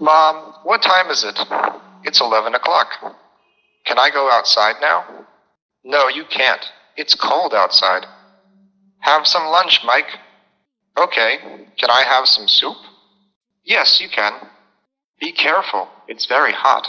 Mom, what time is it? It's 11 o'clock. Can I go outside now? No, you can't. It's cold outside. Have some lunch, Mike. Okay. Can I have some soup? Yes, you can. Be careful. It's very hot.